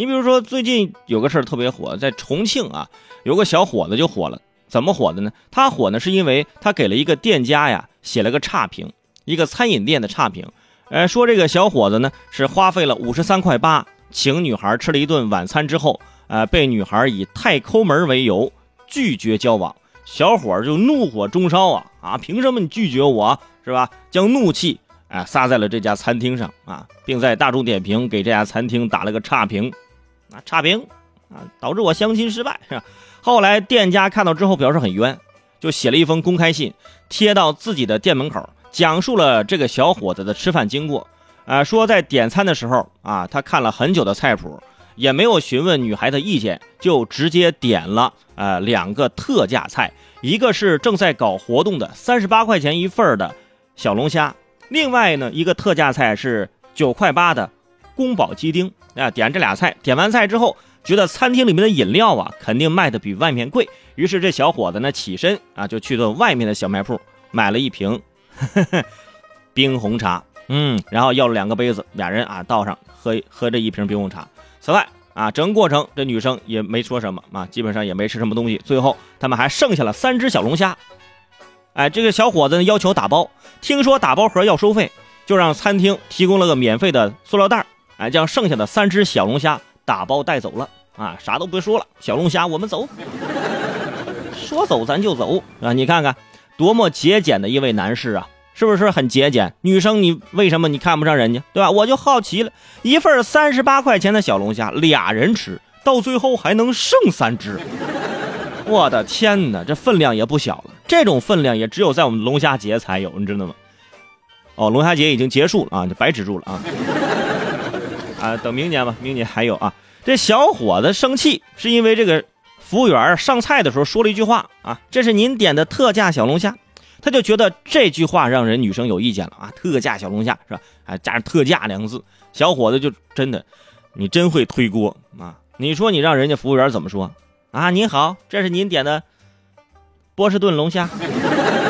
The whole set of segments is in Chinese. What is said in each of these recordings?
你比如说最近有个事儿特别火，在重庆啊，有个小伙子就火了，怎么火的呢？他火呢是因为他给了一个店家呀写了个差评，一个餐饮店的差评，呃，说这个小伙子呢是花费了五十三块八请女孩吃了一顿晚餐之后，呃，被女孩以太抠门为由拒绝交往，小伙就怒火中烧啊啊！凭什么你拒绝我是吧？将怒气哎撒在了这家餐厅上啊，并在大众点评给这家餐厅打了个差评。啊，差评啊，导致我相亲失败是吧？后来店家看到之后表示很冤，就写了一封公开信贴到自己的店门口，讲述了这个小伙子的吃饭经过。啊，说在点餐的时候啊，他看了很久的菜谱，也没有询问女孩的意见，就直接点了呃两个特价菜，一个是正在搞活动的三十八块钱一份的小龙虾，另外呢一个特价菜是九块八的。宫保鸡丁啊，点这俩菜，点完菜之后，觉得餐厅里面的饮料啊，肯定卖的比外面贵。于是这小伙子呢，起身啊，就去到外面的小卖铺买了一瓶 冰红茶，嗯，然后要了两个杯子，俩人啊倒上喝喝这一瓶冰红茶。此外啊，整个过程这女生也没说什么啊，基本上也没吃什么东西。最后他们还剩下了三只小龙虾，哎，这个小伙子呢要求打包，听说打包盒要收费，就让餐厅提供了个免费的塑料袋。哎，将剩下的三只小龙虾打包带走了啊！啥都别说了，小龙虾我们走，说走咱就走啊！你看看，多么节俭的一位男士啊，是不是很节俭？女生你为什么你看不上人家，对吧？我就好奇了，一份三十八块钱的小龙虾，俩人吃到最后还能剩三只，我的天哪，这分量也不小了。这种分量也只有在我们龙虾节才有，你知道吗？哦，龙虾节已经结束了啊，就白止住了啊。啊，等明年吧，明年还有啊。这小伙子生气是因为这个服务员上菜的时候说了一句话啊，这是您点的特价小龙虾，他就觉得这句话让人女生有意见了啊。特价小龙虾是吧？啊，加上特价两个字，小伙子就真的，你真会推锅啊！你说你让人家服务员怎么说啊？您好，这是您点的波士顿龙虾，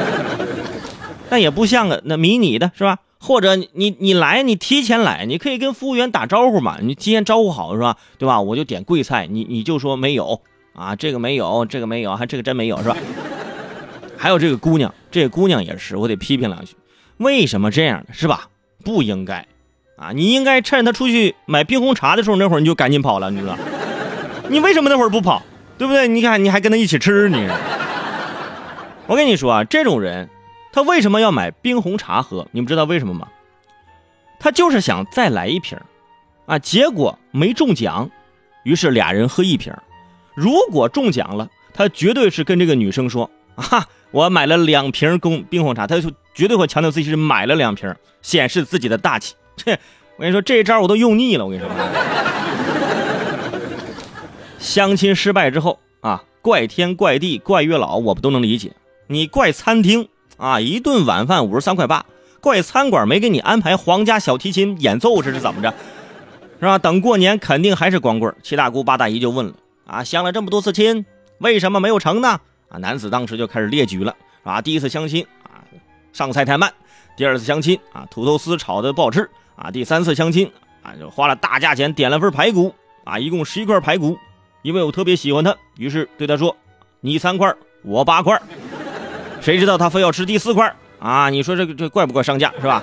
那也不像个那迷你的是吧？或者你你来，你提前来，你可以跟服务员打招呼嘛，你提前招呼好是吧？对吧？我就点贵菜，你你就说没有啊，这个没有，这个没有，还这个真没有是吧？还有这个姑娘，这个姑娘也是，我得批评两句，为什么这样是吧？不应该啊！你应该趁她出去买冰红茶的时候，那会儿你就赶紧跑了，你知道？你为什么那会儿不跑？对不对？你看你还跟她一起吃你。我跟你说啊，这种人。他为什么要买冰红茶喝？你们知道为什么吗？他就是想再来一瓶啊！结果没中奖，于是俩人喝一瓶如果中奖了，他绝对是跟这个女生说：“啊，我买了两瓶冰冰红茶。”他就绝对会强调自己是买了两瓶，显示自己的大气。这我跟你说，这一招我都用腻了。我跟你说，相亲失败之后啊，怪天怪地怪月老，我们都能理解。你怪餐厅。啊，一顿晚饭五十三块八，怪餐馆没给你安排皇家小提琴演奏，这是怎么着？是吧？等过年肯定还是光棍。七大姑八大姨就问了：啊，相了这么多次亲，为什么没有成呢？啊，男子当时就开始列举了：啊，第一次相亲啊，上菜太慢；第二次相亲啊，土豆丝炒的不好吃；啊，第三次相亲啊，就花了大价钱点了份排骨啊，一共十一块排骨，因为我特别喜欢他，于是对他说：你三块，我八块。谁知道他非要吃第四块啊？你说这个这怪不怪商家是吧？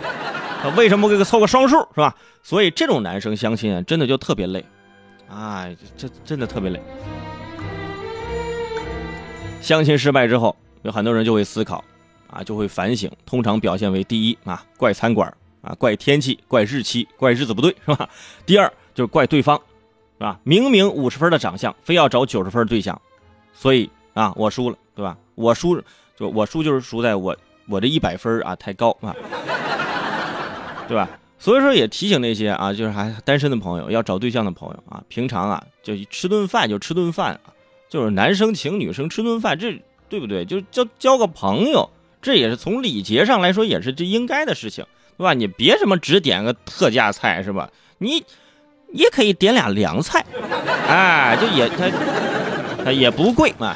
他为什么不给个凑个双数是吧？所以这种男生相亲啊，真的就特别累，哎，这真的特别累。相亲失败之后，有很多人就会思考啊，就会反省，通常表现为第一啊，怪餐馆啊，怪天气，怪日期，怪日子不对是吧？第二就是怪对方，是吧？明明五十分的长相，非要找九十分对象，所以啊，我输了，对吧？我输。就我输就是输在我我这一百分啊太高啊，对吧？所以说也提醒那些啊，就是还单身的朋友，要找对象的朋友啊，平常啊就吃顿饭就吃顿饭啊，就是男生请女生吃顿饭，这对不对？就交交个朋友，这也是从礼节上来说也是这应该的事情，对吧？你别什么只点个特价菜是吧？你也可以点俩凉菜，哎，就也它它也不贵嘛。